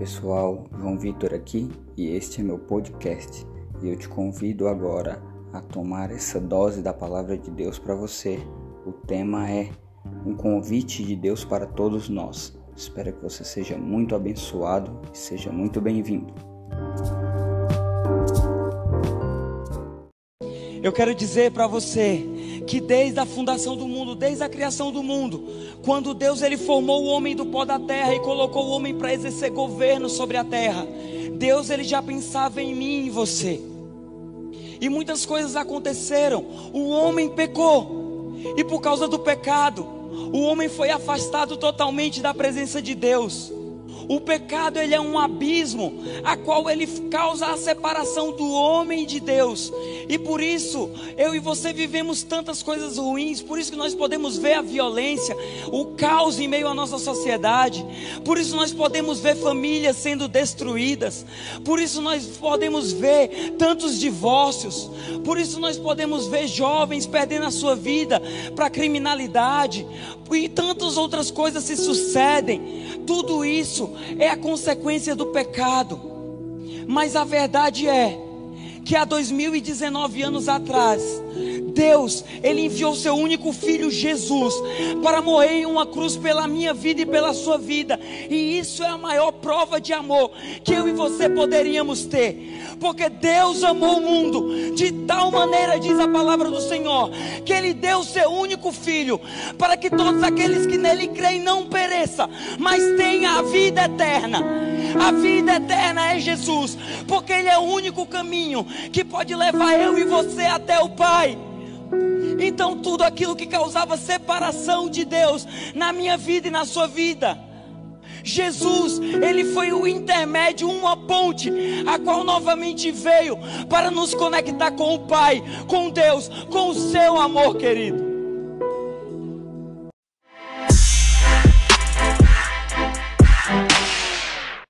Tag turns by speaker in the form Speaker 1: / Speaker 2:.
Speaker 1: pessoal, João Vitor aqui e este é meu podcast. E eu te convido agora a tomar essa dose da palavra de Deus para você. O tema é um convite de Deus para todos nós. Espero que você seja muito abençoado e seja muito bem-vindo.
Speaker 2: Eu quero dizer para você que desde a fundação do mundo, desde a criação do mundo, quando Deus ele formou o homem do pó da terra e colocou o homem para exercer governo sobre a terra, Deus ele já pensava em mim e em você. E muitas coisas aconteceram. O homem pecou. E por causa do pecado, o homem foi afastado totalmente da presença de Deus. O pecado ele é um abismo a qual ele causa a separação do homem de Deus. E por isso, eu e você vivemos tantas coisas ruins, por isso que nós podemos ver a violência, o caos em meio à nossa sociedade. Por isso nós podemos ver famílias sendo destruídas. Por isso nós podemos ver tantos divórcios. Por isso nós podemos ver jovens perdendo a sua vida para criminalidade. E tantas outras coisas se sucedem. Tudo isso é a consequência do pecado. Mas a verdade é que há 2019 anos atrás, Deus, Ele enviou seu único filho Jesus para morrer em uma cruz pela minha vida e pela sua vida, e isso é a maior prova de amor que eu e você poderíamos ter, porque Deus amou o mundo de tal maneira, diz a palavra do Senhor, que Ele deu seu único filho para que todos aqueles que nele creem não pereçam, mas tenham a vida eterna. A vida eterna é Jesus, porque Ele é o único caminho que pode levar eu e você até o Pai. Então, tudo aquilo que causava separação de Deus na minha vida e na sua vida, Jesus, ele foi o intermédio, uma ponte, a qual novamente veio para nos conectar com o Pai, com Deus, com o seu amor, querido.